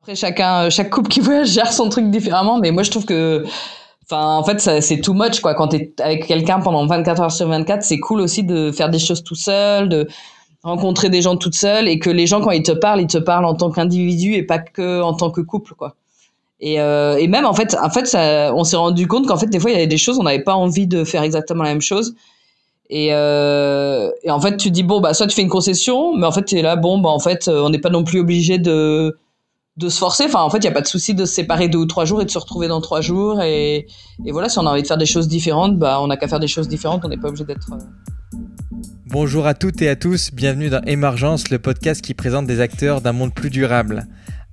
Après, chacun, chaque couple qui voyage gère son truc différemment, mais moi, je trouve que, enfin, en fait, c'est too much, quoi. Quand t'es avec quelqu'un pendant 24 heures sur 24, c'est cool aussi de faire des choses tout seul, de rencontrer des gens toute seule, et que les gens, quand ils te parlent, ils te parlent en tant qu'individu et pas que en tant que couple, quoi. Et, euh, et même, en fait, en fait, ça, on s'est rendu compte qu'en fait, des fois, il y avait des choses, on n'avait pas envie de faire exactement la même chose. Et, euh, et en fait, tu dis bon bah soit tu fais une concession, mais en fait tu là bon bah en fait on n'est pas non plus obligé de de se forcer. Enfin, en fait, il n'y a pas de souci de se séparer deux ou trois jours et de se retrouver dans trois jours. Et, et voilà, si on a envie de faire des choses différentes, bah, on n'a qu'à faire des choses différentes. On n'est pas obligé d'être. Euh, Bonjour à toutes et à tous, bienvenue dans Émergence, le podcast qui présente des acteurs d'un monde plus durable.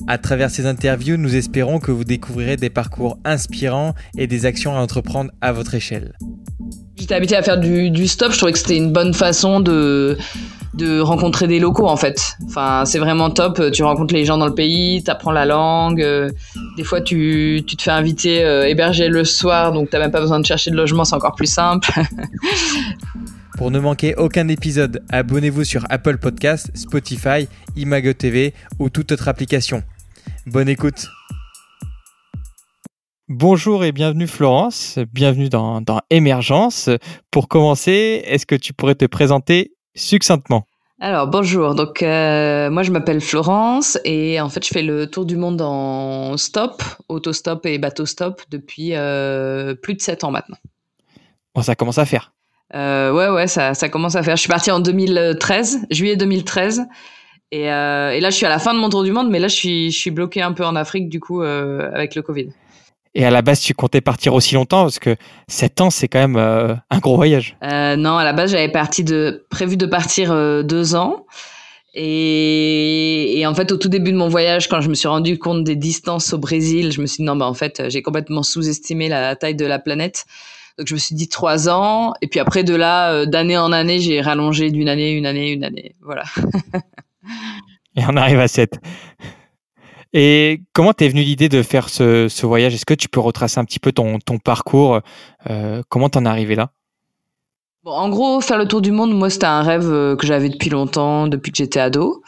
À travers ces interviews, nous espérons que vous découvrirez des parcours inspirants et des actions à entreprendre à votre échelle. J'étais habituée à faire du, du stop, je trouvais que c'était une bonne façon de de rencontrer des locaux en fait. Enfin, c'est vraiment top. Tu rencontres les gens dans le pays, tu apprends la langue. Euh, des fois, tu, tu te fais inviter euh, héberger le soir, donc t'as même pas besoin de chercher de logement, c'est encore plus simple. Pour ne manquer aucun épisode, abonnez-vous sur Apple Podcast, Spotify, Imago TV ou toute autre application. Bonne écoute. Bonjour et bienvenue Florence, bienvenue dans, dans Émergence. Pour commencer, est-ce que tu pourrais te présenter succinctement alors bonjour, donc euh, moi je m'appelle Florence et en fait je fais le tour du monde en stop, autostop et bateau stop depuis euh, plus de 7 ans maintenant. Bon, ça commence à faire. Euh, ouais ouais ça, ça commence à faire. Je suis partie en 2013, juillet 2013 et, et, là je suis à la fin de mon tour du monde mais là je suis, je suis bloquée un peu en Afrique du coup avec le Covid. Et à la base, tu comptais partir aussi longtemps parce que 7 ans, c'est quand même euh, un gros voyage. Euh, non, à la base, j'avais parti de, prévu de partir euh, deux ans. Et, et, en fait, au tout début de mon voyage, quand je me suis rendu compte des distances au Brésil, je me suis dit non, bah en fait, j'ai complètement sous-estimé la taille de la planète. Donc je me suis dit trois ans. Et puis après, de là, euh, d'année en année, j'ai rallongé d'une année, une année, une année. Voilà. et on arrive à 7. Et comment t'es venu l'idée de faire ce, voyage? Est-ce que tu peux retracer un petit peu ton, parcours euh, Comment t'en es arrivé là? Bon, En gros, faire le tour du monde, moi, c'était un rêve euh, que j'avais depuis longtemps, depuis que j'étais ado.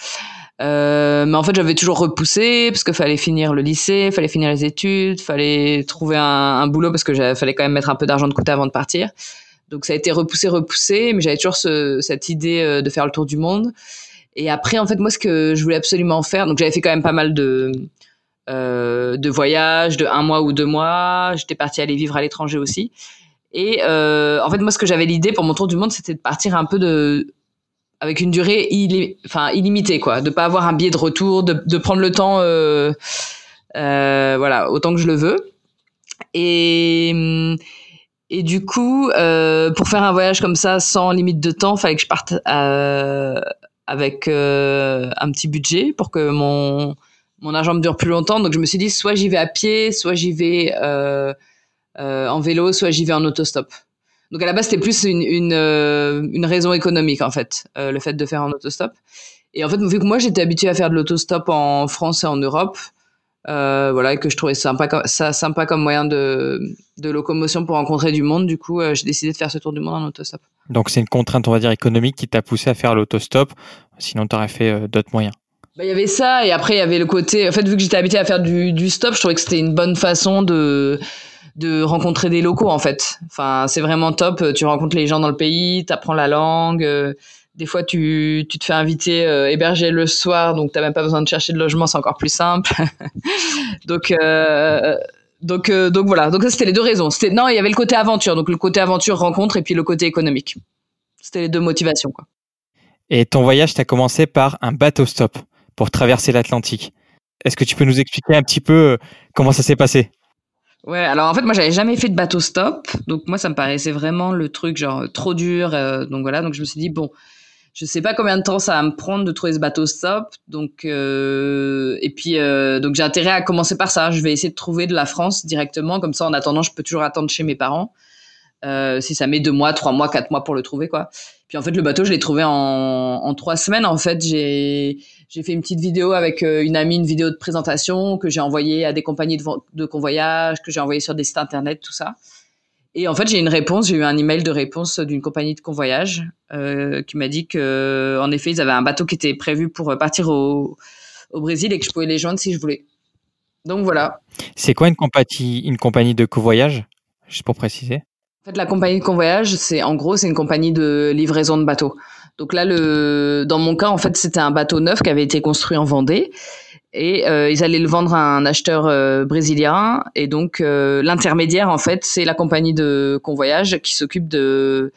Euh, mais en fait, j'avais toujours repoussé parce qu'il fallait finir le lycée, fallait finir les études, fallait trouver un, boulot parce que fallait quand même mettre un peu d'argent de côté avant de partir. Donc ça a été repoussé, repoussé, mais j'avais toujours ce, cette idée de faire le tour du monde. Et après, en fait, moi, ce que je voulais absolument faire, donc j'avais fait quand même pas mal de euh, de voyages, de un mois ou deux mois. J'étais partie aller vivre à l'étranger aussi. Et euh, en fait, moi, ce que j'avais l'idée pour mon tour du monde, c'était de partir un peu de avec une durée enfin illimitée, quoi, de pas avoir un billet de retour, de, de prendre le temps, euh, euh, voilà, autant que je le veux. Et et du coup, euh, pour faire un voyage comme ça, sans limite de temps, fallait que je parte euh, avec euh, un petit budget pour que mon mon argent me dure plus longtemps. Donc je me suis dit soit j'y vais à pied, soit j'y vais euh, euh, en vélo, soit j'y vais en autostop. Donc à la base c'était plus une une, euh, une raison économique en fait, euh, le fait de faire en autostop. Et en fait vu que moi j'étais habituée à faire de l'autostop en France et en Europe, euh, voilà, et que je trouvais sympa, ça sympa comme moyen de, de locomotion pour rencontrer du monde. Du coup, euh, j'ai décidé de faire ce tour du monde en autostop. Donc, c'est une contrainte, on va dire, économique qui t'a poussé à faire l'autostop. Sinon, tu aurais fait euh, d'autres moyens. Bah, il y avait ça, et après, il y avait le côté. En fait, vu que j'étais habituée à faire du, du stop, je trouvais que c'était une bonne façon de de rencontrer des locaux en fait. Enfin, c'est vraiment top. Tu rencontres les gens dans le pays, tu apprends la langue. Des fois, tu, tu te fais inviter euh, héberger le soir, donc t'as même pas besoin de chercher de logement, c'est encore plus simple. donc, euh, donc, euh, donc voilà. Donc ça, c'était les deux raisons. C'était non, il y avait le côté aventure, donc le côté aventure rencontre, et puis le côté économique. C'était les deux motivations, quoi. Et ton voyage, t'as commencé par un bateau stop pour traverser l'Atlantique. Est-ce que tu peux nous expliquer un petit peu euh, comment ça s'est passé? Ouais, alors en fait, moi, j'avais jamais fait de bateau stop, donc moi, ça me paraissait vraiment le truc genre trop dur. Euh, donc voilà, donc je me suis dit bon, je sais pas combien de temps ça va me prendre de trouver ce bateau stop. Donc euh, et puis euh, donc j'ai intérêt à commencer par ça. Je vais essayer de trouver de la France directement, comme ça en attendant je peux toujours attendre chez mes parents. Euh, si ça met deux mois, trois mois, quatre mois pour le trouver quoi. Puis en fait le bateau je l'ai trouvé en, en trois semaines. En fait j'ai j'ai fait une petite vidéo avec euh, une amie, une vidéo de présentation que j'ai envoyée à des compagnies de, de convoyage, que j'ai envoyée sur des sites internet, tout ça. Et en fait, j'ai une réponse, j'ai eu un email de réponse d'une compagnie de convoyage euh, qui m'a dit que, en effet, ils avaient un bateau qui était prévu pour partir au, au Brésil et que je pouvais les joindre si je voulais. Donc voilà. C'est quoi une compagnie, une compagnie de covoyage Juste pour préciser? En fait, la compagnie de convoyage, c'est en gros, c'est une compagnie de livraison de bateaux. Donc là, le, dans mon cas, en fait, c'était un bateau neuf qui avait été construit en Vendée et euh, ils allaient le vendre à un acheteur euh, brésilien. Et donc euh, l'intermédiaire, en fait, c'est la compagnie de convoyage qui s'occupe de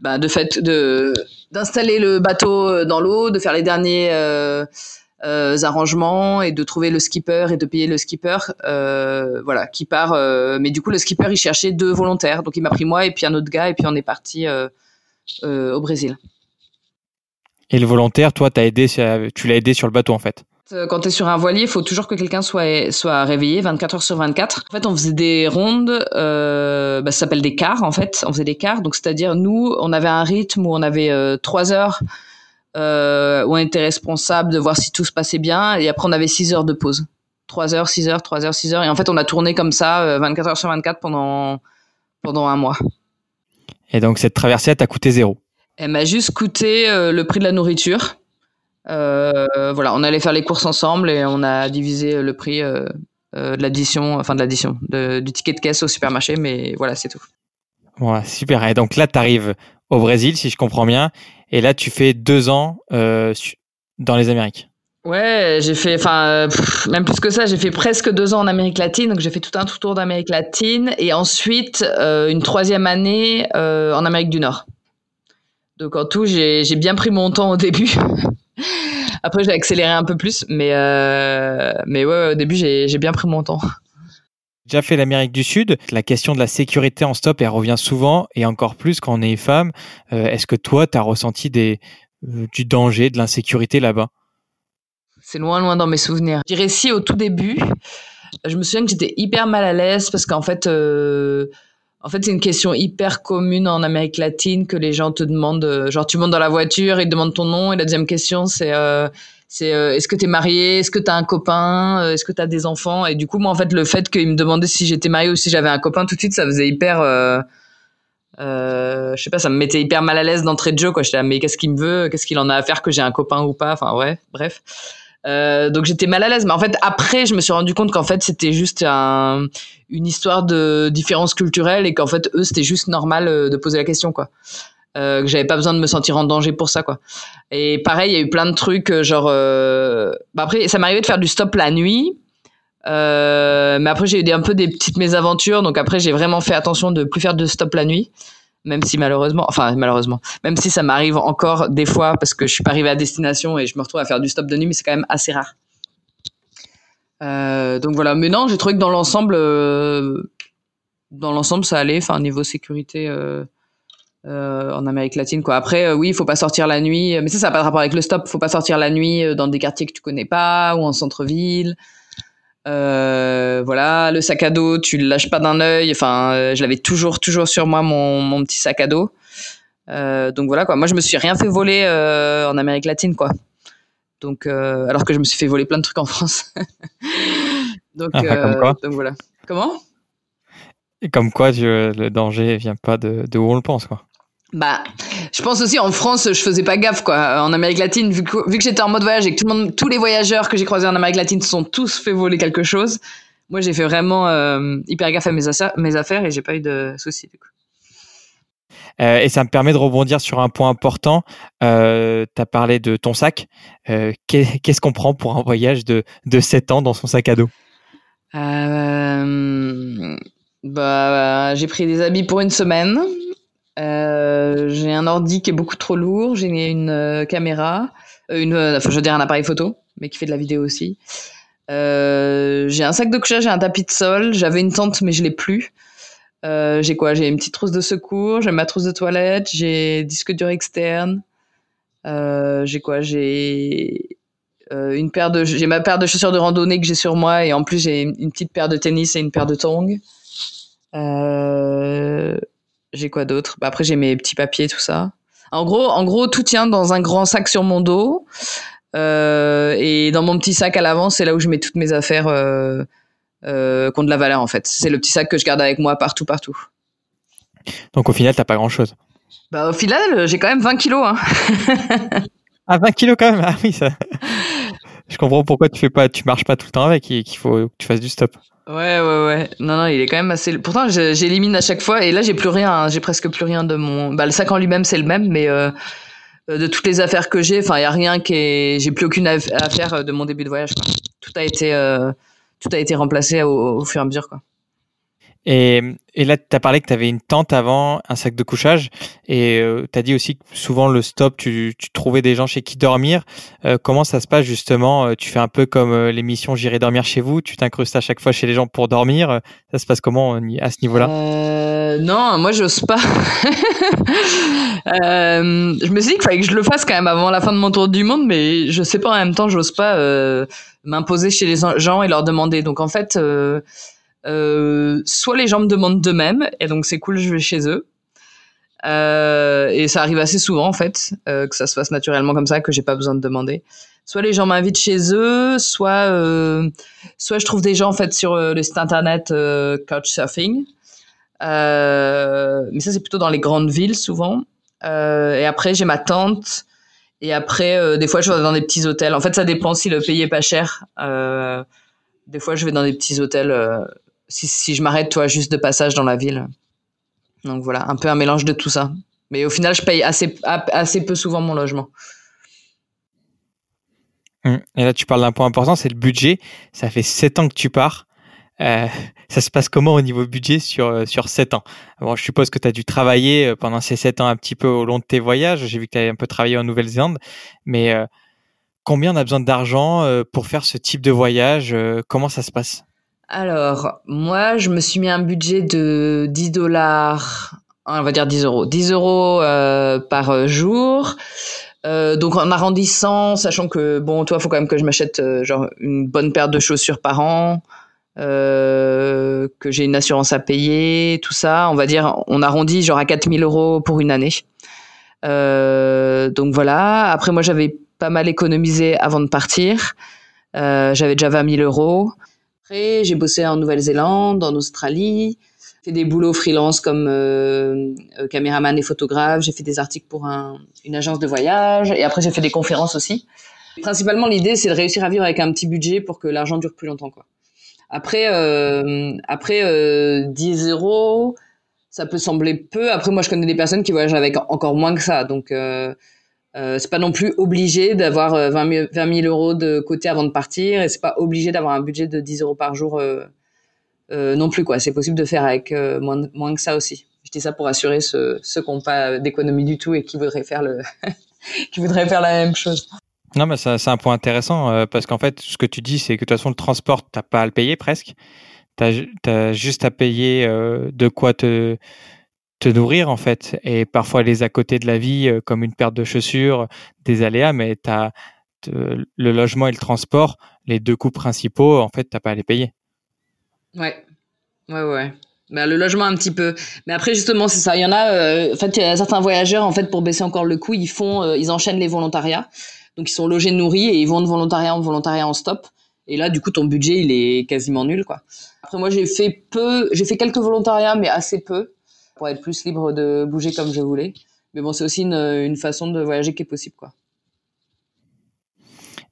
bah, de fait de d'installer le bateau dans l'eau, de faire les derniers arrangements et de trouver le skipper et de payer le skipper, voilà, qui part. mais du coup, le skipper il cherchait deux volontaires, donc il m'a pris moi et puis un autre gars et puis on est parti au Brésil. Et le volontaire, toi, as aidé, tu l'as aidé sur le bateau en fait? Euh, quand tu es sur un voilier, il faut toujours que quelqu'un soit, soit réveillé 24 heures sur 24. En fait, on faisait des rondes, euh, bah, ça s'appelle des quarts en fait. On faisait des quarts, donc c'est-à-dire nous, on avait un rythme où on avait euh, trois heures euh, où on était responsable de voir si tout se passait bien, et après on avait six heures de pause. 3 heures, 6 heures, 3 heures, 6 heures. Et en fait, on a tourné comme ça 24 euh, heures sur 24 pendant, pendant un mois. Et donc cette traversée, t'a coûté zéro? Elle m'a juste coûté le prix de la nourriture. Euh, voilà, on allait faire les courses ensemble et on a divisé le prix euh, euh, de l'addition, enfin de l'addition, du ticket de caisse au supermarché, mais voilà, c'est tout. Ouais, super. Et donc là, tu arrives au Brésil, si je comprends bien, et là, tu fais deux ans dans les Amériques. Ouais, j'ai fait, enfin, même plus que ça, j'ai fait presque deux ans en Amérique latine, donc j'ai fait tout un tour d'Amérique latine, et ensuite une troisième année en Amérique du Nord. Donc en tout, j'ai bien pris mon temps au début. Après, j'ai accéléré un peu plus, mais, euh, mais ouais, au début, j'ai bien pris mon temps. Déjà fait l'Amérique du Sud, la question de la sécurité en stop, elle revient souvent, et encore plus quand on est femme. Euh, est-ce que toi, tu as ressenti des, euh, du danger, de l'insécurité là-bas? C'est loin, loin dans mes souvenirs. Je dirais si au tout début, je me souviens que j'étais hyper mal à l'aise parce qu'en fait, en fait, c'est une question hyper commune en Amérique latine que les gens te demandent. Euh, genre, tu montes dans la voiture, ils te demandent ton nom. Et la deuxième question, c'est euh, c'est euh, est-ce que tu es marié? Est-ce que tu as un copain? Est-ce que tu as des enfants? Et du coup, moi, en fait, le fait qu'ils me demandaient si j'étais mariée ou si j'avais un copain, tout de suite, ça faisait hyper. je sais pas, ça me mettait hyper mal à l'aise d'entrée de jeu. Quoi. J'étais là, mais qu'est-ce qu'il me veut? Qu'est-ce qu'il en a à faire que j'ai un copain ou pas? Enfin, ouais, bref. Euh, donc j'étais mal à l'aise. Mais en fait, après, je me suis rendu compte qu'en fait, c'était juste un, une histoire de différence culturelle et qu'en fait, eux, c'était juste normal euh, de poser la question, quoi. Euh, que j'avais pas besoin de me sentir en danger pour ça, quoi. Et pareil, il y a eu plein de trucs, genre. Bah après, ça m'arrivait de faire du stop la nuit. Mais après, j'ai eu un peu des petites mésaventures. Donc après, j'ai vraiment fait attention de plus faire de stop la nuit même si malheureusement, enfin malheureusement, même si ça m'arrive encore des fois parce que je suis pas arrivé à destination et je me retrouve à faire du stop de nuit, mais c'est quand même assez rare. Euh, donc voilà, mais non, j'ai trouvé que dans l'ensemble, euh, dans l'ensemble, ça allait. Enfin, niveau sécurité euh, en Amérique latine, quoi. Après, oui, il faut pas sortir la nuit, mais ça, ça n'a pas de rapport avec le stop. Faut pas sortir la nuit dans des quartiers que tu connais pas ou en centre-ville. Euh, voilà, le sac à dos, tu le lâches pas d'un œil. Enfin, euh, je l'avais toujours, toujours sur moi mon, mon petit sac à dos. Euh, donc voilà quoi. Moi, je me suis rien fait voler en Amérique latine quoi. Donc, alors que je me suis fait voler plein de trucs en France. donc, ah, comme quoi donc voilà. Comment? Et comme quoi, le danger vient pas de, de où on le pense quoi. Bah, je pense aussi en France, je faisais pas gaffe quoi. En Amérique latine, vu que, vu que j'étais en mode voyage et que tout le monde, tous les voyageurs que j'ai croisés en Amérique latine sont tous fait voler quelque chose, moi j'ai fait vraiment euh, hyper gaffe à mes, mes affaires et j'ai pas eu de soucis du coup. Euh, et ça me permet de rebondir sur un point important. Euh, tu as parlé de ton sac. Euh, Qu'est-ce qu'on prend pour un voyage de, de 7 ans dans son sac à dos? Bah, J'ai pris des habits pour une semaine. Euh, j'ai un ordi qui est beaucoup trop lourd. J'ai une euh, caméra, euh, enfin, je veux dire un appareil photo, mais qui fait de la vidéo aussi. j'ai un sac de couchage, j'ai un tapis de sol. J'avais une tente, mais je l'ai plus. j'ai quoi? J'ai une petite trousse de secours, j'ai ma trousse de toilette, j'ai disque dur externe. j'ai quoi? J'ai une paire de, j'ai ma paire de chaussures de randonnée que j'ai sur moi et en plus j'ai une petite paire de tennis et une paire de tongs. Euh, j'ai quoi d'autre? Bah Après, j'ai mes petits papiers, tout ça. En gros, en gros, tout tient dans un grand sac sur mon dos. Euh, et dans mon petit sac à l'avant, c'est là où je mets toutes mes affaires euh, euh, qui ont de la valeur, en fait. C'est le petit sac que je garde avec moi partout, partout. Donc, au final, t'as pas grand-chose bah, Au final, j'ai quand même 20 kilos. Hein. ah, 20 kilos quand même? Ah oui, ça... je comprends pourquoi tu fais pas, tu marches pas tout le temps avec et qu'il faut que tu fasses du stop. Ouais, ouais, ouais. Non, non, il est quand même assez. Pourtant, j'élimine à chaque fois et là, j'ai plus rien. Hein. J'ai presque plus rien de mon. Bah, le sac en lui-même, c'est le même, mais euh, de toutes les affaires que j'ai, enfin, il y a rien qui est. J'ai plus aucune affaire de mon début de voyage. Tout a été, euh, tout a été remplacé au, au, fur et à mesure, quoi. Et, et là, tu as parlé que tu avais une tente avant, un sac de couchage, et euh, tu as dit aussi que souvent le stop, tu, tu trouvais des gens chez qui dormir. Euh, comment ça se passe justement? Euh, Tu fais un peu comme l'émission J'irai dormir chez vous, tu t'incrustes à chaque fois chez les gens pour dormir. Ça se passe comment à ce niveau-là? Non, moi j'ose pas. je me suis dit qu'il fallait que je le fasse quand même avant la fin de mon tour du monde, mais je sais pas en même temps, j'ose pas m'imposer chez les gens et leur demander. Donc en fait euh, soit les gens me demandent d'eux-mêmes, et donc c'est cool, je vais chez eux. Euh, et ça arrive assez souvent en fait, euh, que ça se fasse naturellement comme ça, que j'ai pas besoin de demander. Soit les gens m'invitent chez eux, soit euh, soit je trouve des gens en fait sur le site internet Couchsurfing. mais ça c'est plutôt dans les grandes villes souvent. et après j'ai ma tante. Et après, des fois, je vais dans des petits hôtels. En fait, ça dépend si le pays est pas cher. des fois, je vais dans des petits hôtels si, je m'arrête, toi, juste de passage dans la ville. Donc voilà, un peu un mélange de tout ça. Mais au final, je paye assez, assez peu souvent mon logement. Hum. Et là, tu parles d'un point important, c'est le budget. Ça fait 7 ans que tu pars. Euh, ça se passe comment au niveau budget sur, euh, sur 7 ans? Je suppose que tu as dû travailler euh, pendant ces 7 ans un petit peu au long de tes voyages. J'ai vu que tu as un peu travaillé en Nouvelle-Zélande. Mais combien on a besoin d'argent pour faire ce type de voyage? Comment ça se passe? Alors, moi, je me suis mis un budget de 10 dollars, on va dire 10 euros, 10 euros euh, par jour. Euh, donc en arrondissant, sachant que bon, toi, faut quand même que je m'achète euh, genre une bonne paire de chaussures par an, que j'ai une assurance à payer, tout ça. On va dire, on arrondit genre à 4000 euros pour une année. donc voilà. Après, moi, j'avais pas mal économisé avant de partir. j'avais déjà 20 000 euros j'ai bossé en Nouvelle-Zélande, en Australie, fait des boulots freelance comme euh, euh, caméraman et photographe. J'ai fait des articles pour un, une agence de voyage et après j'ai fait des conférences aussi. Principalement, l'idée c'est de réussir à vivre avec un petit budget pour que l'argent dure plus longtemps. Quoi. Après, euh, après euh, 10 euros, ça peut sembler peu. Après, moi, je connais des personnes qui voyagent avec encore moins que ça. Donc, euh, euh, c'est pas non plus obligé d'avoir 20 000, 20 000, euros de côté avant de partir et c'est pas obligé d'avoir un budget de 10 euros par jour euh, euh, non plus quoi. C'est possible de faire avec euh, moins, moins que ça aussi. Je dis ça pour assurer ceux, ceux qui n'ont pas d'économie du tout et qui voudraient faire le qui voudraient faire la même chose. Non, mais c'est un point intéressant euh, parce qu'en fait, ce que tu dis, c'est que de toute façon, le transport, t'as pas à le payer presque. T'as as juste à payer de quoi te te nourrir en fait et parfois les à côté de la vie euh, comme une paire de chaussures, des aléas, mais tu as le logement et le transport, les deux coûts principaux, en fait, t'as pas à les payer. Ouais, ouais, ouais. Bah, le logement un petit peu, mais après justement c'est ça. Il y en a, euh, en fait, il y a certains voyageurs en fait pour baisser encore le coût, ils font, euh, ils enchaînent les volontariats. Donc ils sont logés, nourris et ils vont de volontariat en volontariat en stop. Et là, du coup, ton budget il est quasiment nul quoi. Après moi j'ai fait peu, j'ai fait quelques volontariats mais assez peu pour être plus libre de bouger comme je voulais. Mais bon, c'est aussi une, façon de voyager qui est possible, quoi.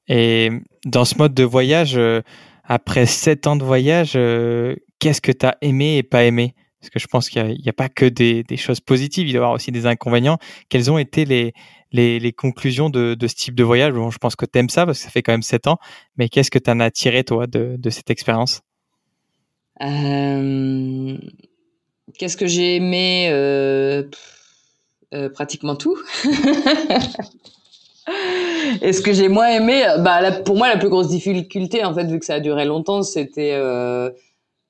Et dans ce mode de voyage, euh, après sept ans de voyage, euh, qu'est-ce que tu as aimé et pas aimé? Parce que je pense qu'il n'y a, pas que des, choses positives, il doit y avoir aussi des inconvénients. Quelles ont été les, les, conclusions de, ce type de voyage? Bon, Je pense que tu aimes ça parce que ça fait quand même sept ans, mais qu'est-ce que tu en as tiré, toi, de, de cette expérience? Euh, Qu'est-ce que j'ai aimé euh, euh, Pratiquement tout. Et ce que j'ai moins aimé, bah, pour moi, la plus grosse difficulté, en fait, vu que ça a duré longtemps, c'était euh,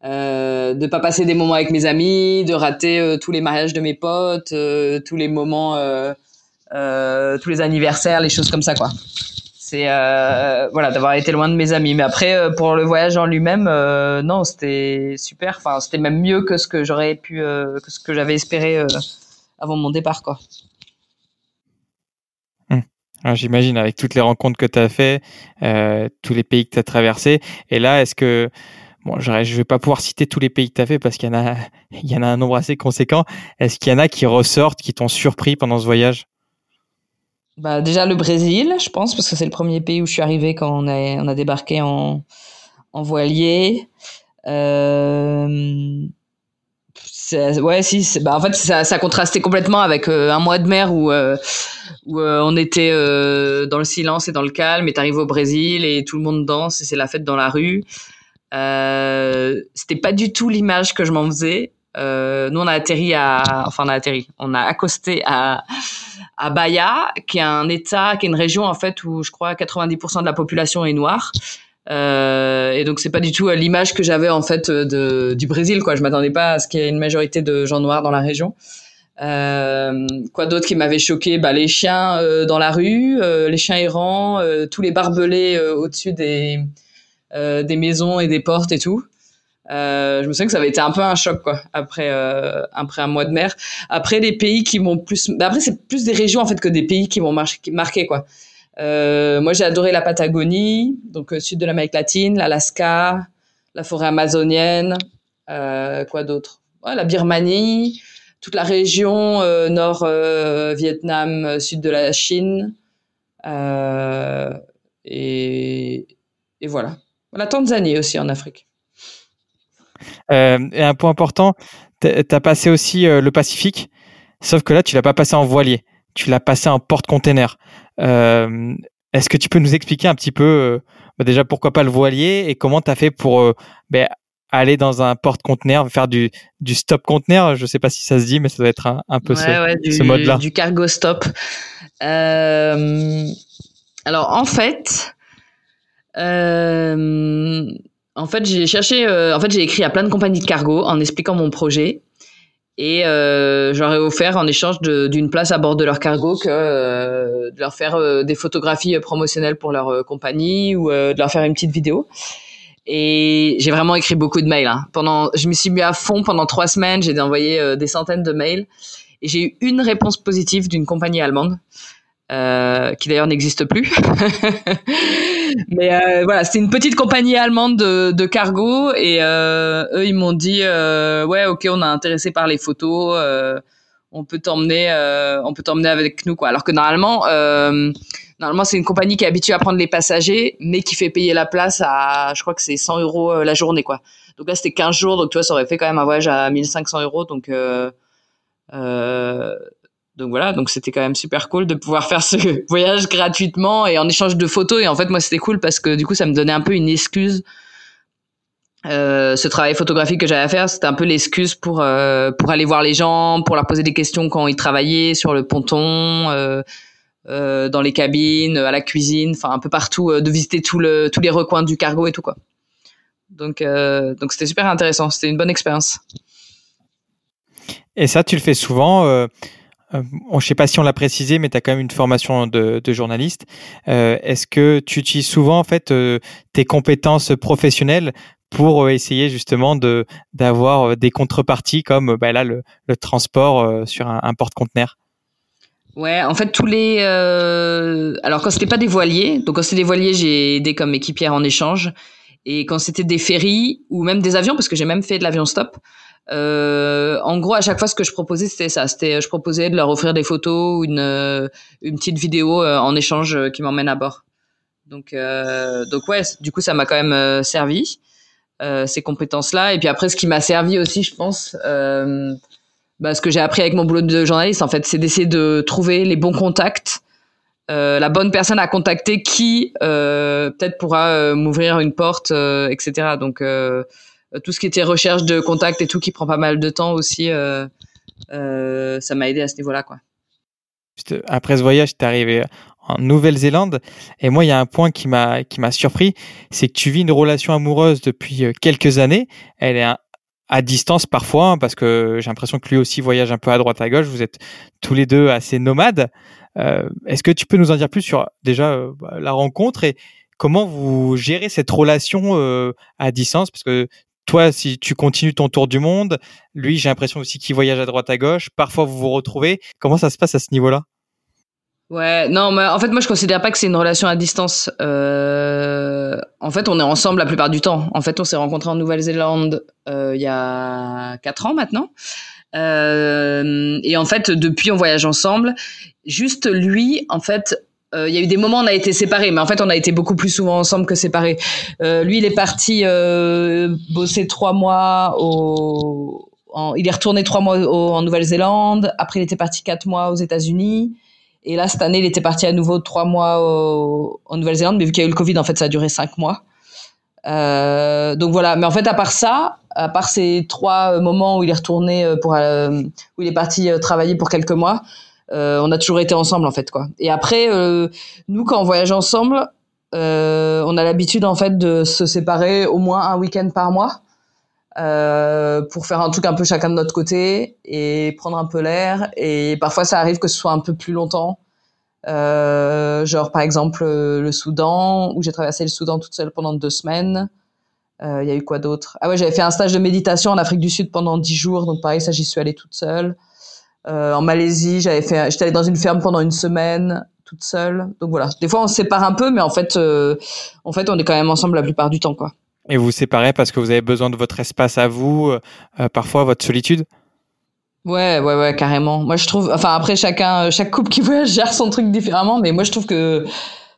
euh, de pas passer des moments avec mes amis, de rater euh, tous les mariages de mes potes, tous les moments, tous les anniversaires, les choses comme ça, quoi c'est euh, voilà d'avoir été loin de mes amis mais après euh, pour le voyage en lui-même euh, non c'était super enfin c'était même mieux que ce que j'aurais pu que ce que j'avais espéré avant mon départ quoi hum. J'imagine avec toutes les rencontres que tu as fait, tous les pays que tu as traversés. Et là, est-ce que, bon, je ne vais pas pouvoir citer tous les pays que tu as fait parce qu'il y, y en a un nombre assez conséquent. Est-ce qu'il y en a qui ressortent, qui t'ont surpris pendant ce voyage? Bah, déjà le Brésil, je pense, parce que c'est le premier pays où je suis arrivée quand on a, on a débarqué en, en voilier. Euh, ouais, si. Bah, en fait, ça, ça contrastait complètement avec euh, un mois de mer où, euh, où on était dans le silence et dans le calme. Et t'arrives au Brésil et tout le monde danse et c'est la fête dans la rue. C'était pas du tout l'image que je m'en faisais. nous, on a atterri à, enfin, on a atterri, on a accosté à à Bahia, qui est un État, qui est une région en fait où je crois 90% de la population est noire. Euh, et donc c'est pas du tout l'image que j'avais en fait de, du Brésil quoi. Je m'attendais pas à ce qu'il y ait une majorité de gens noirs dans la région. Euh, quoi d'autre qui m'avait choqué? Bah, Les chiens euh, dans la rue, euh, les chiens errants, euh, tous les barbelés au-dessus des, des maisons et des portes et tout. Je me souviens que ça avait été un peu un choc quoi après après un mois de mer. Après les pays qui m'ont plus, bah, après c'est plus des régions en fait que des pays qui m'ont marqué quoi. Euh, moi, j'ai adoré la Patagonie, donc euh, sud de l'Amérique latine, l'Alaska, la forêt amazonienne, euh, quoi d'autre? La Birmanie, toute la région euh, nord euh, Vietnam, sud de la Chine, et, voilà. La Tanzanie aussi en Afrique. Et un point important, tu as passé aussi le Pacifique, sauf que là, tu l'as pas passé en voilier, tu l'as passé en porte-container. Euh, est-ce que tu peux nous expliquer un petit peu, euh, bah, déjà pourquoi pas le voilier et comment tu as fait pour euh, ben, aller dans un porte-conteneur, faire du, du stop conteneur Je ne sais pas si ça se dit, mais ça doit être un, peu ce, mode-là. Du cargo stop. alors en fait, en fait j'ai cherché, en fait j'ai écrit à plein de compagnies de cargo en expliquant mon projet et euh, j'aurais offert en échange d'une place à bord de leur cargo que euh, de leur faire euh, des photographies promotionnelles pour leur compagnie ou de leur faire une petite vidéo. Et j'ai vraiment écrit beaucoup de mails. Hein. Pendant, je me suis mis à fond pendant trois semaines. J'ai envoyé des centaines de mails et j'ai eu une réponse positive d'une compagnie allemande euh, qui d'ailleurs n'existe plus. Mais euh, voilà, c'était une petite compagnie allemande de, cargo et euh, eux ils m'ont dit ouais ok on est intéressé par les photos, on peut t'emmener, on peut t'emmener avec nous quoi. Alors que normalement normalement c'est une compagnie qui est habituée à prendre les passagers mais qui fait payer la place à je crois que c'est 100 euros la journée quoi. Donc là c'était 15 jours donc tu vois ça aurait fait quand même un voyage à 1500 euros donc donc voilà, donc c'était quand même super cool de pouvoir faire ce voyage gratuitement et en échange de photos. Et en fait, moi, c'était cool parce que du coup, ça me donnait un peu une excuse. Euh, ce travail photographique que j'avais à faire, c'était un peu l'excuse pour euh, pour aller voir les gens, pour leur poser des questions quand ils travaillaient sur le ponton, euh, euh dans les cabines, à la cuisine, enfin un peu partout, euh, de visiter tout le, tous les recoins du cargo et tout quoi. Donc donc c'était super intéressant, c'était une bonne expérience. Et ça, tu le fais souvent euh, je ne sais pas si on l'a précisé, mais tu as quand même une formation de, journaliste. Euh, est-ce que tu utilises souvent en fait euh, tes compétences professionnelles pour essayer justement de d'avoir des contreparties comme bah, là le, transport sur un, porte-conteneur? Ouais, en fait tous les alors quand c'était pas des voiliers, donc quand c'était des voiliers, j'ai aidé comme équipière en échange et quand c'était des ferries ou même des avions parce que j'ai même fait de l'avion stop. Euh, en gros, à chaque fois, ce que je proposais, c'était ça. C'était, je proposais de leur offrir des photos ou une, euh, une petite vidéo euh, en échange qui m'emmène à bord. Donc, donc ouais, du coup, ça m'a quand même servi ces compétences-là. Et puis après, ce qui m'a servi aussi, je pense, bah, ce que j'ai appris avec mon boulot de journaliste, en fait, c'est d'essayer de trouver les bons contacts. Euh, la bonne personne à contacter qui euh, peut-être pourra m'ouvrir une porte, etc. Donc euh, tout ce qui était recherche de contact et tout qui prend pas mal de temps aussi, euh, euh, ça m'a aidé à ce niveau-là, quoi. Après ce voyage, tu es arrivé en Nouvelle-Zélande. Et moi, il y a un point qui m'a qui m'a surpris, c'est que tu vis une relation amoureuse depuis quelques années. Elle est à distance parfois, hein, parce que j'ai l'impression que lui aussi voyage un peu à droite à gauche. Vous êtes tous les deux assez nomades. Est-ce que tu peux nous en dire plus sur déjà bah, la rencontre et comment vous gérez cette relation à distance? Parce que toi, si tu continues ton tour du monde, lui, j'ai l'impression aussi qu'il voyage à droite à gauche. Parfois, vous vous retrouvez. Comment ça se passe à ce niveau-là? Ouais, non, mais en fait, moi, je considère pas que c'est une relation à distance. Euh... En fait, on est ensemble la plupart du temps. En fait, on s'est rencontrés en Nouvelle-Zélande euh, il y a quatre ans maintenant. et en fait, depuis, on voyage ensemble. Juste lui, en fait, il y a eu des moments où on a été séparés, mais en fait, on a été beaucoup plus souvent ensemble que séparés. lui, il est parti bosser trois mois au, il est retourné trois mois en Nouvelle-Zélande. Après, il était parti quatre mois aux États-Unis. Et là, cette année, il était parti à nouveau trois mois en Nouvelle-Zélande. Mais vu qu'il y a eu le Covid, en fait, ça a duré cinq mois. Euh, donc voilà. Mais en fait, à part ça, à part ces trois moments où il est retourné euh, pour, euh, où il est parti travailler pour quelques mois, on a toujours été ensemble en fait quoi. Et après, nous, quand on voyage ensemble, on a l'habitude en fait de se séparer au moins un week-end par mois. Euh, pour faire un truc un peu chacun de notre côté et prendre un peu l'air. Et parfois, ça arrive que ce soit un peu plus longtemps. Euh, genre, par exemple, euh, le Soudan, où j'ai traversé le Soudan toute seule pendant deux semaines. Il y a eu quoi d'autre? Ah ouais, j'avais fait un stage de méditation en Afrique du Sud pendant dix jours, donc pareil, ça, j'y suis allée toute seule. En Malaisie, j'avais fait, j'étais allée dans une ferme pendant une semaine toute seule. Donc voilà, des fois on se sépare un peu, mais en fait, en fait, on est quand même ensemble la plupart du temps, quoi. Et vous vous séparez parce que vous avez besoin de votre espace à vous, euh, euh, parfois votre solitude? Ouais, ouais, ouais, carrément. Moi, je trouve, enfin, après, chacun, chaque couple qui voyage gère son truc différemment, mais moi, je trouve que,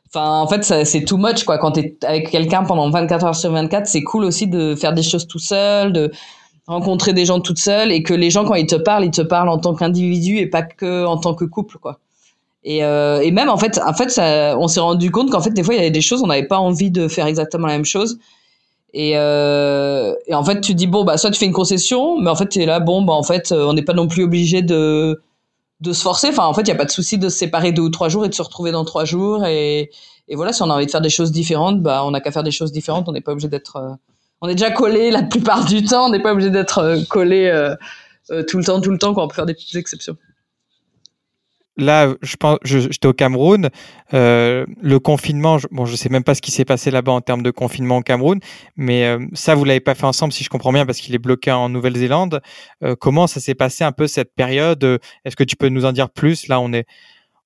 enfin, en fait, c'est too much, quoi. Quand t'es avec quelqu'un pendant 24 heures sur 24, c'est cool aussi de faire des choses tout seul, de rencontrer des gens toute seule, et que les gens, quand ils te parlent, ils te parlent en tant qu'individu et pas que en tant que couple, quoi. Et, euh, et même, en fait, en fait, ça, on s'est rendu compte qu'en fait, des fois, il y avait des choses, on n'avait pas envie de faire exactement la même chose. Et, euh, et, en fait, tu dis bon bah soit tu fais une concession, mais en fait tu es là bon bah en fait euh, on n'est pas non plus obligé de de se forcer. Enfin en fait il y a pas de souci de se séparer deux ou trois jours et de se retrouver dans trois jours. Et, et voilà si on a envie de faire des choses différentes, bah on n'a qu'à faire des choses différentes. On n'est pas obligé d'être on est déjà collé la plupart du temps. On n'est pas obligé d'être euh, collé euh, tout le temps tout le temps quand on peut faire des petites exceptions là, je pense, j'étais au Cameroun. Euh, le confinement, je, bon, je sais même pas ce qui s'est passé là-bas en termes de confinement au Cameroun, mais euh, ça, vous l'avez pas fait ensemble, si je comprends bien, parce qu'il est bloqué en Nouvelle-Zélande. Euh, comment ça s'est passé un peu cette période? Est-ce que tu peux nous en dire plus? Là, on est,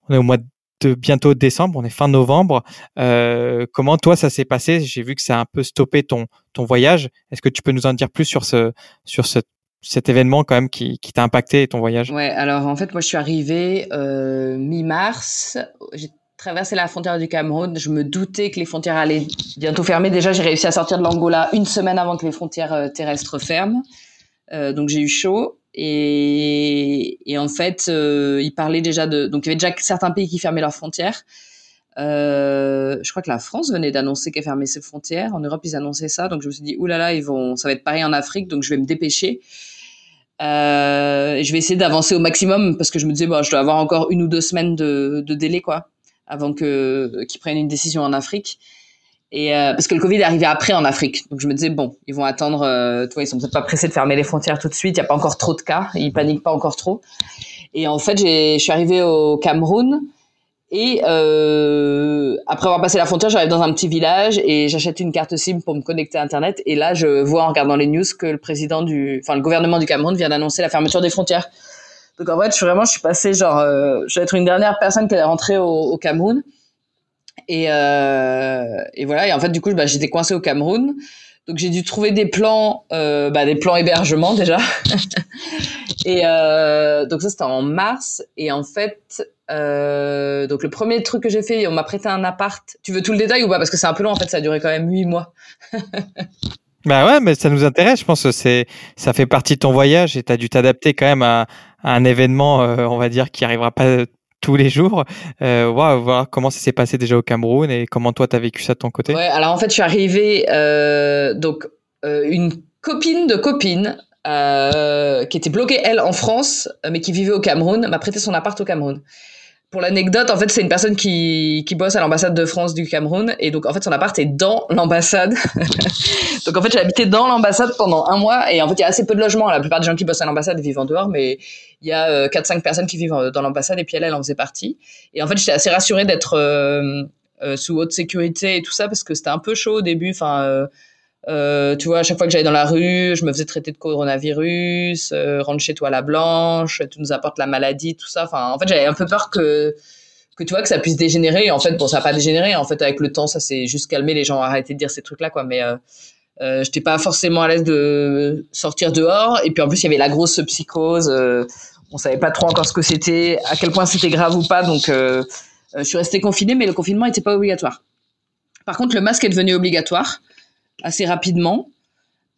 on est au mois de bientôt décembre, on est fin novembre. comment toi ça s'est passé? J'ai vu que ça a un peu stoppé ton ton voyage. Est-ce que tu peux nous en dire plus sur ce sur ce cet événement quand même qui, qui t'a impacté ton voyage? Ouais, alors en fait, moi je suis arrivée euh, mi-mars. J'ai traversé la frontière du Cameroun. Je me doutais que les frontières allaient bientôt fermer. Déjà, j'ai réussi à sortir de l'Angola une semaine avant que les frontières euh, terrestres ferment. Euh, donc j'ai eu chaud. Et, en fait, euh, ils parlaient déjà de... Donc il y avait déjà certains pays qui fermaient leurs frontières. Euh, je crois que la France venait d'annoncer qu'elle fermait ses frontières. En Europe, ils annonçaient ça. Donc je me suis dit, oulala, ils vont, ça va être pareil en Afrique. Donc je vais me dépêcher. Euh, je vais essayer d'avancer au maximum parce que je me disais, bon, je dois avoir encore une ou deux semaines de, de délai, quoi, avant que qu'ils prennent une décision en Afrique. Et euh, parce que le Covid est arrivé après en Afrique, donc je me disais bon, ils vont attendre. Euh, tu vois, ils sont peut-être pas pressés de fermer les frontières tout de suite. Il y a pas encore trop de cas, ils paniquent pas encore trop. Et en fait, je suis arrivée au Cameroun et euh, après avoir passé la frontière, j'arrive dans un petit village et j'achète une carte SIM pour me connecter à Internet. Et là, je vois en regardant les news que le président du, enfin le gouvernement du Cameroun vient d'annoncer la fermeture des frontières. Donc en fait, je suis vraiment, je suis passée genre, euh, je vais être une dernière personne qui est rentrée au, au Cameroun. Et, euh, et voilà. Et en fait, du coup, bah, j'étais coincée au Cameroun. Donc j'ai dû trouver des plans, euh, bah, des plans hébergement déjà. et euh, donc ça c'était en mars. Et en fait, euh, donc le premier truc que j'ai fait, on m'a prêté un appart. Tu veux tout le détail ou pas? Parce que c'est un peu long en fait, ça a duré quand même huit mois. bah ouais, mais ça nous intéresse. Je pense que c'est ça fait partie de ton voyage et tu as dû t'adapter quand même à, un événement, euh, on va dire, qui arrivera pas tous les jours. Euh, voir comment ça s'est passé déjà au Cameroun et comment toi tu as vécu ça de ton côté. Ouais, alors en fait, je suis arrivée euh, donc euh, une copine de copine euh, qui était bloquée elle en France, mais qui vivait au Cameroun, m'a prêté son appart au Cameroun. Pour l'anecdote, en fait, c'est une personne qui, qui bosse à l'ambassade de France du Cameroun. Et donc, en fait, son appart est dans l'ambassade. donc, en fait, j'ai habité dans l'ambassade pendant un mois. Et en fait, il y a assez peu de logements. La plupart des gens qui bossent à l'ambassade vivent en dehors. Mais il y a euh, 4-5 personnes qui vivent dans l'ambassade. Et puis, elle, elle en faisait partie. Et en fait, j'étais assez rassurée d'être euh, euh, sous haute sécurité et tout ça. Parce que c'était un peu chaud au début. Enfin... Euh, tu vois, à chaque fois que j'allais dans la rue, je me faisais traiter de coronavirus, euh, rentre chez toi la blanche, tu nous apportes la maladie, tout ça. Enfin, en fait, j'avais un peu peur que que tu vois que ça puisse dégénérer. En fait, bon, ça n'a pas dégénéré. En fait, avec le temps, ça s'est juste calmé. Les gens ont arrêté de dire ces trucs-là, quoi. Mais euh, Euh, j'étais pas forcément à l'aise de sortir dehors. Et puis en plus, il y avait la grosse psychose. Euh, on savait pas trop encore ce que c'était, à quel point c'était grave ou pas. Donc, euh, euh, je suis restée confinée, mais le confinement n'était pas obligatoire. Par contre, le masque est devenu obligatoire assez rapidement.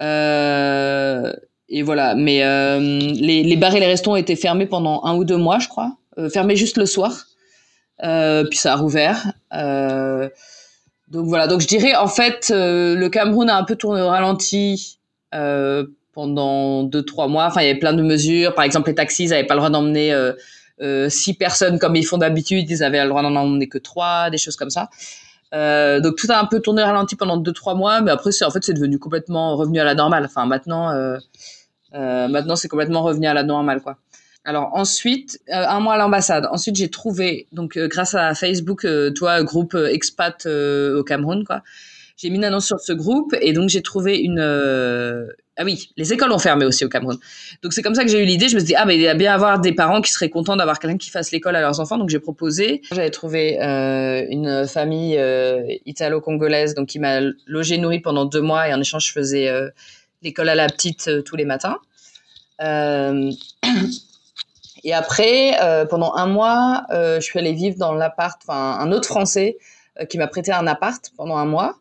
Euh, et voilà. Mais euh, les, les bars et les restaurants étaient fermés pendant un ou deux mois, je crois. Euh, fermés juste le soir. Puis ça a rouvert. Donc voilà. Donc je dirais en fait, le Cameroun a un peu tourné au ralenti pendant deux trois mois. Enfin, il y avait plein de mesures. Par exemple, les taxis n'avaient pas le droit d'emmener six personnes comme ils font d'habitude. Ils avaient le droit d'en emmener que trois, des choses comme ça. Euh, donc tout a un peu tourné ralenti pendant deux trois mois, mais après c'est en fait c'est devenu complètement revenu à la normale. Enfin maintenant, euh, euh, maintenant c'est complètement revenu à la normale quoi. Alors ensuite, un mois à l'ambassade. Ensuite, j'ai trouvé, donc grâce à Facebook, toi, groupe expat au Cameroun, quoi. J'ai mis une annonce sur ce groupe et donc j'ai trouvé une. euh, Ah oui, les écoles ont fermé aussi au Cameroun. Donc c'est comme ça que j'ai eu l'idée. Je me suis dit ah mais il y a bien avoir des parents qui seraient contents d'avoir quelqu'un qui fasse l'école à leurs enfants. Donc j'ai proposé. J'avais trouvé euh, une famille euh, italo-congolaise donc qui m'a logé nourri pendant deux mois et en échange je faisais euh, l'école à la petite euh, tous les matins. Euh, et après, euh, pendant un mois, euh, je suis allée vivre dans l'appart, enfin un autre Français qui m'a prêté un appart pendant un mois.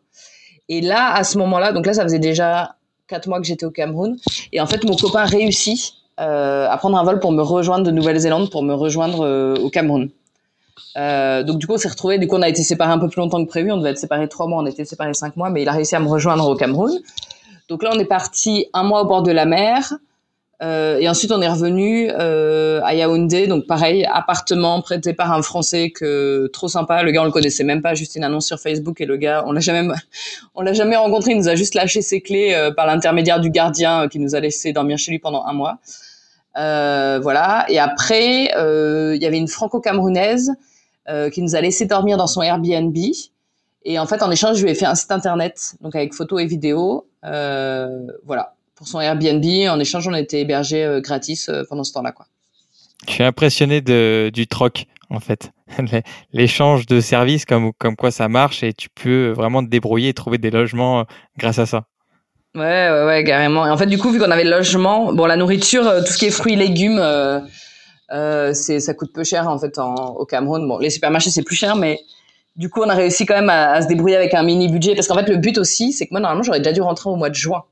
Et là, à ce moment-là, donc là, ça faisait déjà quatre mois que j'étais au Cameroun. Et en fait, mon copain réussit euh, à prendre un vol pour me rejoindre de Nouvelle-Zélande, pour me rejoindre euh, au Cameroun. Euh, donc du coup, on s'est retrouvés. Du coup, on a été séparés un peu plus longtemps que prévu. On devait être séparés trois mois. On était séparés cinq mois, mais il a réussi à me rejoindre au Cameroun. Donc là, on est parti un mois au bord de la mer. Euh, et ensuite, on est revenu euh, à Yaoundé. Donc pareil, appartement prêté par un Français que trop sympa. Le gars, on le connaissait même pas. Juste une annonce sur Facebook et le gars, on l'a jamais, on l'a jamais rencontré. Il nous a juste lâché ses clés euh, par l'intermédiaire du gardien euh, qui nous a laissé dormir chez lui pendant un mois. Euh, voilà. Et après, euh, il y avait une franco-camerounaise qui nous a laissé dormir dans son Airbnb. Et en fait, en échange, je lui ai fait un site internet, donc avec photos et vidéos. Voilà, pour son Airbnb. En échange, on a été hébergés euh, gratis euh, pendant ce temps-là, quoi. Je suis impressionné de, du troc, en fait. L'échange de services, comme, comme quoi ça marche, et tu peux vraiment te débrouiller et trouver des logements euh, grâce à ça. Ouais, ouais, ouais, carrément. Et en fait, du coup, vu qu'on avait le logement, bon, la nourriture, tout ce qui est fruits, légumes, euh, euh, c'est, ça coûte peu cher en fait en, au Cameroun. Bon, les supermarchés c'est plus cher, mais du coup, on a réussi quand même à, à se débrouiller avec un mini budget parce qu'en fait, le but aussi, c'est que moi, normalement, j'aurais déjà dû rentrer au mois de juin.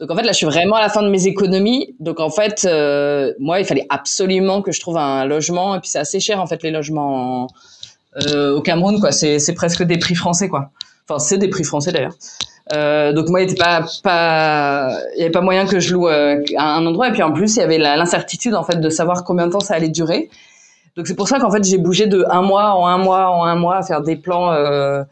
Donc en fait, là, je suis vraiment à la fin de mes économies. Donc en fait, euh, moi, il fallait absolument que je trouve un logement. Et puis c'est assez cher en fait les logements en- euh, au Cameroun, quoi. C'est, c'est presque des prix français, quoi. Enfin, c'est des prix français d'ailleurs. Euh, donc moi, il était pas, pas, y avait pas moyen que je loue euh, à un endroit. Et puis en plus, il y avait l'incertitude en fait de savoir combien de temps ça allait durer. Donc c'est pour ça qu'en fait, j'ai bougé de un mois en un mois en un mois à faire des plans. Euh,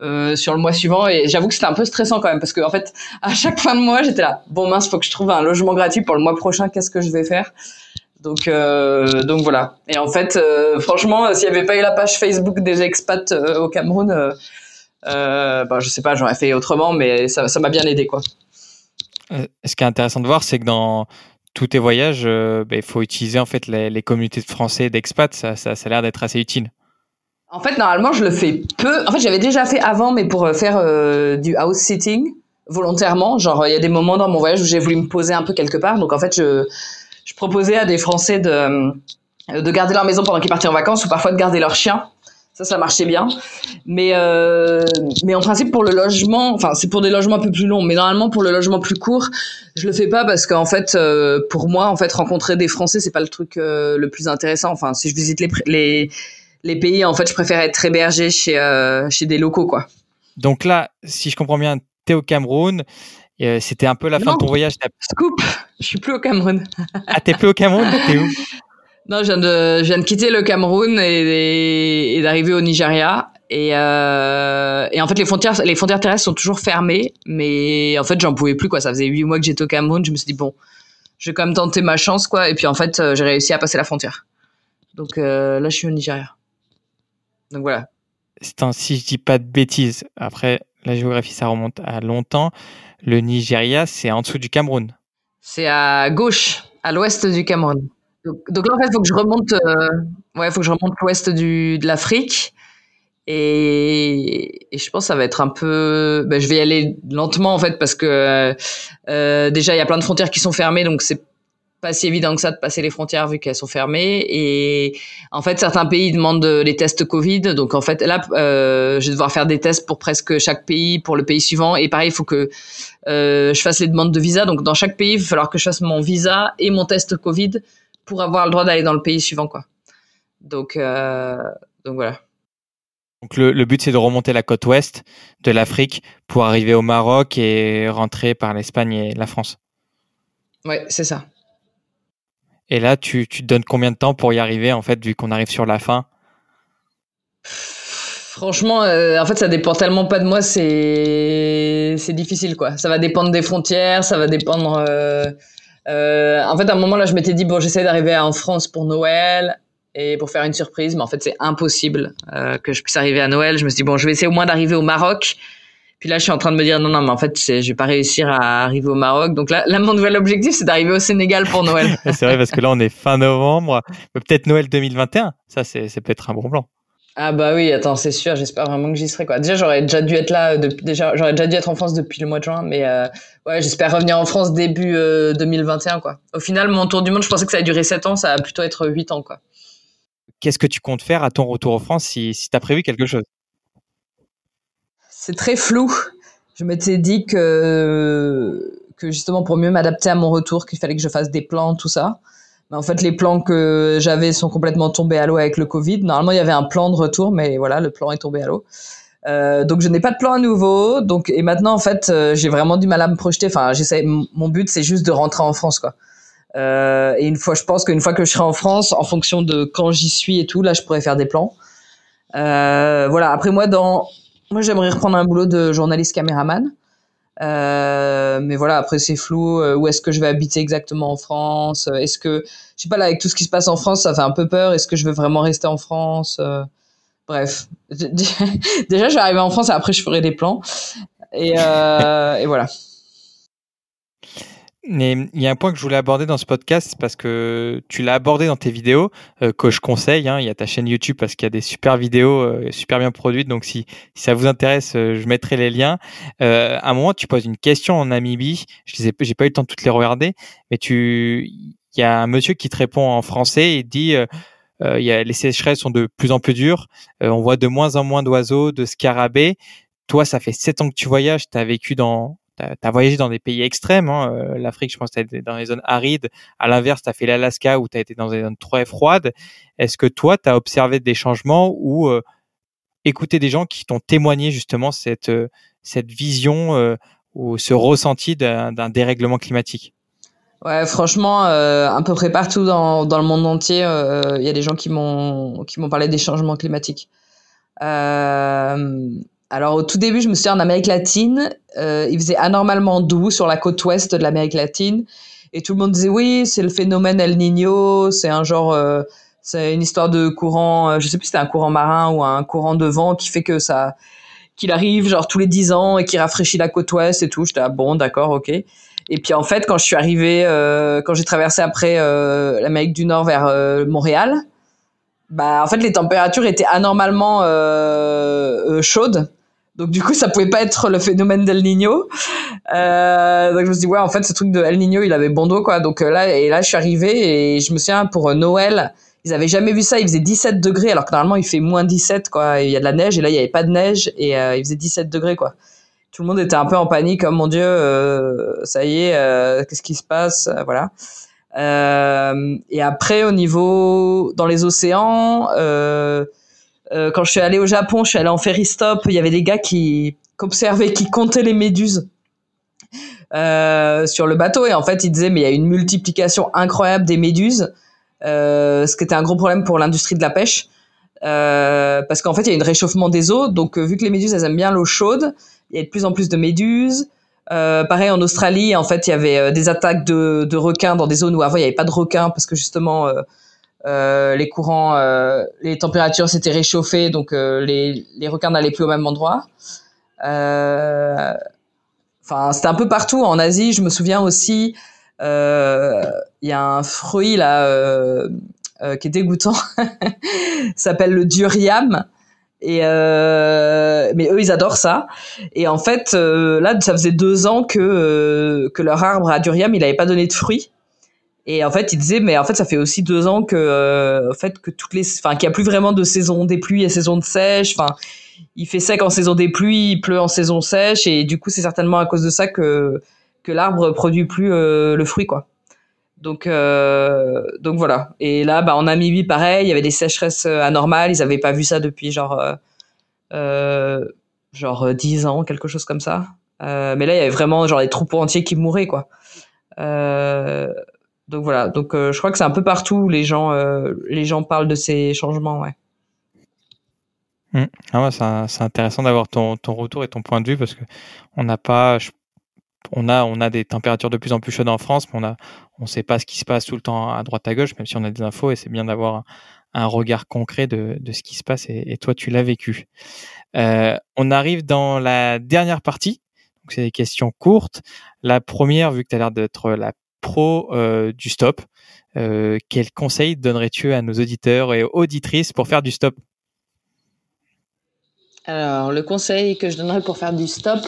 euh, sur le mois suivant et j'avoue que c'était un peu stressant quand même parce que en fait à chaque fin de mois j'étais là bon mince faut que je trouve un logement gratuit pour le mois prochain qu'est-ce que je vais faire? Donc euh, donc voilà et en fait euh, franchement euh, s'il y avait pas eu la page Facebook des expats au Cameroun euh, bah, je sais pas j'aurais fait autrement mais ça ça m'a bien aidé quoi Ce qui est intéressant de voir, c'est que dans tous tes voyages, il faut utiliser en fait les, les communautés de Français, d'expats. Ça, ça, ça a l'air d'être assez utile. En fait, normalement, je le fais peu. En fait, j'avais déjà fait avant, mais pour euh, faire euh, du house sitting volontairement. Genre, il y a des moments dans mon voyage où j'ai voulu me poser un peu quelque part. Donc, en fait, je, je proposais à des Français de, euh, de garder leur maison pendant qu'ils partaient en vacances ou parfois de garder leur chien. Ça, ça marchait bien. Mais, euh, mais en principe, pour le logement, enfin, c'est pour des logements un peu plus longs. Mais normalement, pour le logement plus court, je le fais pas parce qu'en fait, euh, pour moi, en fait, rencontrer des Français, c'est pas le truc euh, le plus intéressant. Enfin, si je visite les, les, les pays, en fait, je préfère être hébergé chez, euh, chez des locaux, quoi. Donc là, si je comprends bien, tu es au Cameroun. euh, C'était un peu la fin de ton voyage. Scoop, je suis plus au Cameroun. Ah, t'es plus au Cameroun? T'es où? Non, je viens de, je viens de quitter le Cameroun et, et, d'arriver au Nigeria. Et, euh, et en fait, les frontières, les frontières terrestres sont toujours fermées. Mais en fait, j'en pouvais plus, quoi. Ça faisait huit mois que j'étais au Cameroun. Je me suis dit, bon, je vais quand même tenter ma chance, quoi. Et puis, en fait, j'ai réussi à passer la frontière. Donc euh, là, je suis au Nigeria. Donc voilà. Si je dis pas de bêtises, après la géographie, ça remonte à longtemps. Le Nigeria, c'est en dessous du Cameroun. C'est à gauche, à l'ouest du Cameroun. Donc, donc là, en fait, il faut que je remonte, euh, ouais, faut que je remonte l'ouest de l'Afrique. Et, je pense que ça va être un peu. Ben, je vais y aller lentement en fait parce que euh, déjà il y a plein de frontières qui sont fermées, donc c'est pas si évident que ça de passer les frontières vu qu'elles sont fermées. Et en fait, certains pays demandent les tests Covid. Donc en fait, là, euh, je vais devoir faire des tests pour presque chaque pays, pour le pays suivant. Et pareil, il faut que euh, je fasse les demandes de visa. Donc dans chaque pays, il va falloir que je fasse mon visa et mon test Covid pour avoir le droit d'aller dans le pays suivant, quoi. Donc, euh, donc voilà. Donc le, le but c'est de remonter la côte ouest de l'Afrique pour arriver au Maroc et rentrer par l'Espagne et la France. Ouais, c'est ça. Et là, tu, tu te donnes combien de temps pour y arriver, en fait, vu qu'on arrive sur la fin? Franchement, euh, en fait, ça dépend tellement pas de moi, c'est difficile, quoi. Ça va dépendre des frontières, ça va dépendre. Euh, euh, en fait, à un moment là, je m'étais dit bon, j'essaie d'arriver en France pour Noël et pour faire une surprise, mais en fait, c'est impossible que je puisse arriver à Noël. Je me suis dit bon, je vais essayer au moins d'arriver au Maroc puis là, je suis en train de me dire non, non, mais en fait, je vais pas réussir à arriver au Maroc. Donc là, là mon nouvel objectif, c'est d'arriver au Sénégal pour Noël. c'est vrai parce que là, on est fin novembre, peut-être Noël 2021. Ça, c'est, peut-être un bon plan. Ah bah oui, attends, c'est sûr. J'espère vraiment que j'y serai quoi. Déjà, j'aurais déjà dû être là. déjà, j'aurais déjà dû être en France depuis le mois de juin, mais euh, ouais, j'espère revenir en France début 2021 euh, quoi. Au final, mon tour du monde, je pensais que ça allait durer 7 ans, ça va plutôt être 8 ans quoi. Qu'est-ce que tu comptes faire à ton retour en France si, si tu as prévu quelque chose? C'est très flou. Je m'étais dit que, que justement pour mieux m'adapter à mon retour, qu'il fallait que je fasse des plans, tout ça. Mais en fait, les plans que j'avais sont complètement tombés à l'eau avec le Covid. Normalement, il y avait un plan de retour, mais voilà, le plan est tombé à l'eau. Euh, donc je n'ai pas de plan à nouveau. Donc et maintenant en fait euh, j'ai vraiment du mal à me projeter. Enfin j'essaie. Mon but c'est juste de rentrer en France quoi. Euh, et une fois, je pense qu'une fois que je serai en France, en fonction de quand j'y suis et tout, là je pourrais faire des plans. Euh, voilà. Après moi dans moi, j'aimerais reprendre un boulot de journaliste caméraman. Euh, mais voilà, après c'est flou. Euh, où est-ce que je vais habiter exactement en France Est-ce que, je sais pas là, avec tout ce qui se passe en France, ça fait un peu peur. Est-ce que je veux vraiment rester en France euh, Bref, déjà, je vais arriver en France et après je ferai des plans. Et, et voilà. Mais il y a un point que je voulais aborder dans ce podcast parce que tu l'as abordé dans tes vidéos euh, que je conseille. Hein, il y a ta chaîne YouTube parce qu'il y a des super vidéos euh, super bien produites. Donc si, ça vous intéresse, euh, je mettrai les liens. à un moment, tu poses une question en Namibie. Je n'ai j'ai pas eu le temps de toutes les regarder, mais tu, il y a un monsieur qui te répond en français et dit. y a, les sécheresses sont de plus en plus dures. on voit de moins en moins d'oiseaux, de scarabées. Toi, ça fait sept ans que tu voyages. Tu as vécu dans, tu as, voyagé dans des pays extrêmes. Hein. Euh, L'Afrique, je pense, tu été dans les zones arides. À l'inverse, tu as fait l'Alaska où tu as été dans des zones très froides. Est-ce que toi, tu as observé des changements ou euh, écouté des gens qui t'ont témoigné justement cette, euh, cette vision ou ce ressenti d'un dérèglement climatique? Ouais, franchement, à peu près partout dans, dans le monde entier, il y a des gens qui m'ont qui m'ont parlé des changements climatiques. Alors au tout début, je me suis dit en Amérique latine, euh, il faisait anormalement doux sur la côte ouest de l'Amérique latine, et tout le monde disait oui, c'est le phénomène El Niño, c'est un genre, euh, c'est une histoire de courant, euh, je sais plus si c'était un courant marin ou un courant de vent qui fait que ça, qu'il arrive genre tous les dix ans et qui rafraîchit la côte ouest et tout. J'étais ah, bon, d'accord, ok. Et puis en fait, quand je suis arrivé, euh, quand j'ai traversé après euh, l'Amérique du Nord vers euh, Montréal, bah en fait les températures étaient anormalement chaudes donc du coup, ça pouvait pas être le phénomène d'El Niño. Euh, donc je me suis dit ouais, en fait, ce truc de El Niño, il avait bon dos quoi. Donc euh, là et là, je suis arrivée et je me souviens pour euh, Noël, ils avaient jamais vu ça. Il faisait 17 degrés alors que normalement il fait moins 17 quoi. Il y a de la neige et là il y avait pas de neige et euh, il faisait 17 degrés quoi. Tout le monde était un peu en panique, comme oh, mon Dieu, euh, ça y est, qu'est-ce qui se passe, voilà. et après au niveau dans les océans. Euh, euh, quand je suis allée au Japon, je suis allée en ferry stop, il y avait des gars qui, observaient, qui comptaient les méduses euh, sur le bateau et en fait ils disaient mais il y a une multiplication incroyable des méduses, euh, ce qui était un gros problème pour l'industrie de la pêche. Euh, parce qu'en fait, il y a un réchauffement des eaux. Donc, vu que les méduses, elles aiment bien l'eau chaude, il y a de plus en plus de méduses. Euh, pareil, en Australie, en fait, il y avait des attaques de, de, requins dans des zones où avant, il n'y avait pas de requins parce que justement, euh, les courants, euh, les températures s'étaient réchauffées, donc euh, les, les requins n'allaient plus au même endroit. Enfin, c'était un peu partout en Asie. Je me souviens aussi, il y a un fruit là qui est dégoûtant, s'appelle le durian. Et euh, mais eux, ils adorent ça. Et en fait, euh, là, ça faisait deux ans que euh, que leur arbre à durian, il avait pas donné de fruits. Et en fait, ils disaient, mais en fait, ça fait aussi deux ans que, en fait, que toutes les, enfin, qu'il y a plus vraiment de saison des pluies et saison de sèche. Enfin, il fait sec en saison des pluies, il pleut en saison sèche, et du coup, c'est certainement à cause de ça que que l'arbre produit plus le fruit, quoi. Donc, euh, donc voilà. Et là, bah, en Namibie, pareil, il y avait des sécheresses euh, anormales. Ils n'avaient pas vu ça depuis genre, euh, euh genre 10 ans, quelque chose comme ça. Euh, mais là, il y avait vraiment genre des troupeaux entiers qui mouraient, quoi. Euh, donc voilà. Donc je crois que c'est un peu partout où les gens, les gens parlent de ces changements, ouais. Mmh. Ah ouais, c'est intéressant d'avoir ton, ton retour et ton point de vue parce que on n'a pas, on a, on a des températures de plus en plus chaudes en France, mais on a, on sait pas ce qui se passe tout le temps à droite à gauche, même si on a des infos et c'est bien d'avoir un, regard concret de, de, ce qui se passe et, toi tu l'as vécu. Euh, on arrive dans la dernière partie, donc c'est des questions courtes. La première, vu que tu as l'air d'être la pro euh, du stop, euh, quel conseil donnerais-tu à nos auditeurs et auditrices pour faire du stop? Alors, le conseil que je donnerais pour faire du stop,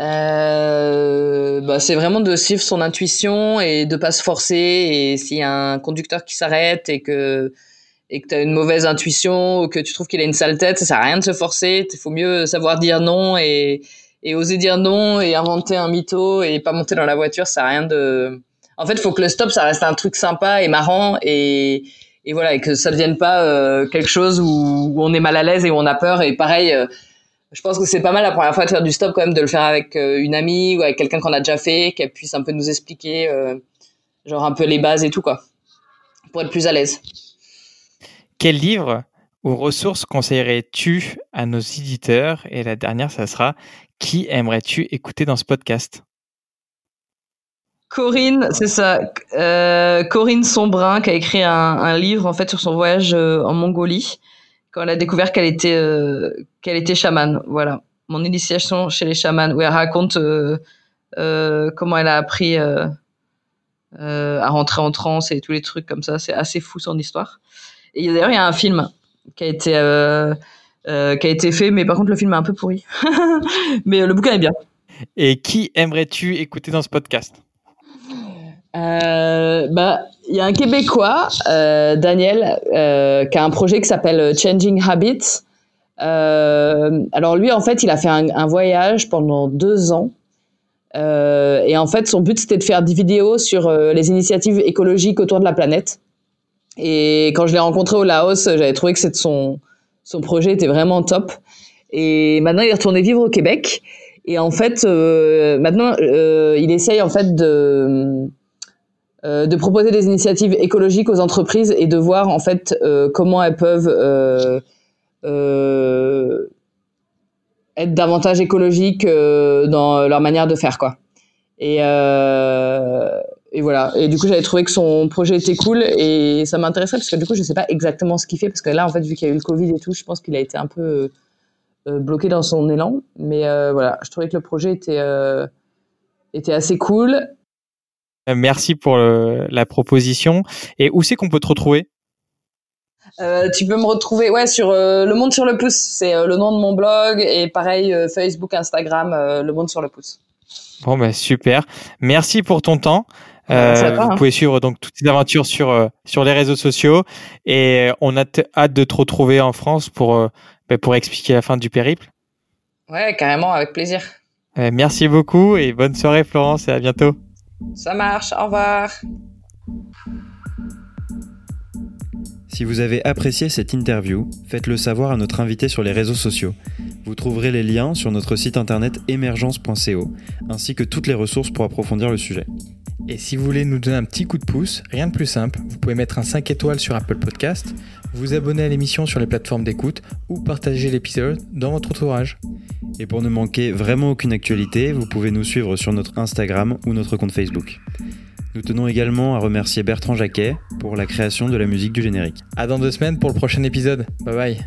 euh, bah, c'est vraiment de suivre son intuition et de pas se forcer. Et s'il y a un conducteur qui s'arrête et que et que tu as une mauvaise intuition ou que tu trouves qu'il a une sale tête, ça sert à rien de se forcer. Il faut mieux savoir dire non et, et oser dire non et inventer un mytho et pas monter dans la voiture. Ça à rien de. En fait, faut que le stop, ça reste un truc sympa et marrant et, et voilà et que ça devienne pas euh, quelque chose où, on est mal à l'aise et où on a peur. Et pareil. Euh, je pense que c'est pas mal la première fois de faire du stop quand même de le faire avec euh, une amie ou avec quelqu'un qu'on a déjà fait qu'elle puisse un peu nous expliquer genre un peu les bases et tout quoi pour être plus à l'aise quel livre ou ressources conseillerais-tu à nos éditeurs? Et la dernière ça sera qui aimerais-tu écouter dans ce podcast? Corinne, c'est ça. Euh, Corinne Sombrin qui a écrit un, un, livre en fait sur son voyage en Mongolie quand elle a découvert qu'elle était euh, qu'elle était chamane. Voilà, mon initiation chez les chamans où elle raconte euh, euh, comment elle a appris à rentrer en transe et tous les trucs comme ça. C'est assez fou son histoire. Et d'ailleurs, il y a un film qui a été qui a été fait, mais par contre le film est un peu pourri. mais le bouquin est bien. Et qui aimerais-tu écouter dans ce podcast? Euh, bah, il y a un Québécois, euh, Daniel, euh, qui a un projet qui s'appelle Changing Habits. Euh, alors lui, en fait, il a fait un, un voyage pendant deux ans. Euh, et en fait, son but, c'était de faire des vidéos sur euh, les initiatives écologiques autour de la planète. Et quand je l'ai rencontré au Laos, j'avais trouvé que son, son projet était vraiment top. Et maintenant, il est retourné vivre au Québec. Et en fait, maintenant, il essaye en fait de euh, de proposer des initiatives écologiques aux entreprises et de voir en fait euh, comment elles peuvent euh, être davantage écologiques dans leur manière de faire quoi. Et, et voilà. Et du coup, j'avais trouvé que son projet était cool et ça m'intéresserait parce que du coup, je sais pas exactement ce qu'il fait parce que là, en fait, vu qu'il y a eu le Covid et tout, je pense qu'il a été un peu bloqué dans son élan. Mais voilà, je trouvais que le projet était était assez cool. Euh, merci pour la proposition. Et où c'est qu'on peut te retrouver? Euh, tu peux me retrouver ouais sur euh, le monde sur le pouce. C'est le nom de mon blog et pareil Facebook Instagram le monde sur le pouce. Bon bah super. Merci pour ton temps vous hein. pouvez suivre donc toutes ces aventures sur sur les réseaux sociaux et on a hâte de te retrouver en France pour bah, pour expliquer la fin du périple ouais carrément avec plaisir merci beaucoup et bonne soirée Florence et à bientôt ça marche, au revoir. Si vous avez apprécié cette interview, faites-le savoir à notre invité sur les réseaux sociaux. Vous trouverez les liens sur notre site internet émergence.co, ainsi que toutes les ressources pour approfondir le sujet. Et si vous voulez nous donner un petit coup de pouce, rien de plus simple, vous pouvez mettre un 5 étoiles sur Apple Podcast, vous abonner à l'émission sur les plateformes d'écoute ou partager l'épisode dans votre entourage. Et pour ne manquer vraiment aucune actualité, vous pouvez nous suivre sur notre Instagram ou notre compte Facebook. Nous tenons également à remercier Bertrand Jacquet pour la création de la musique du générique. À dans deux semaines pour le prochain épisode. Bye bye.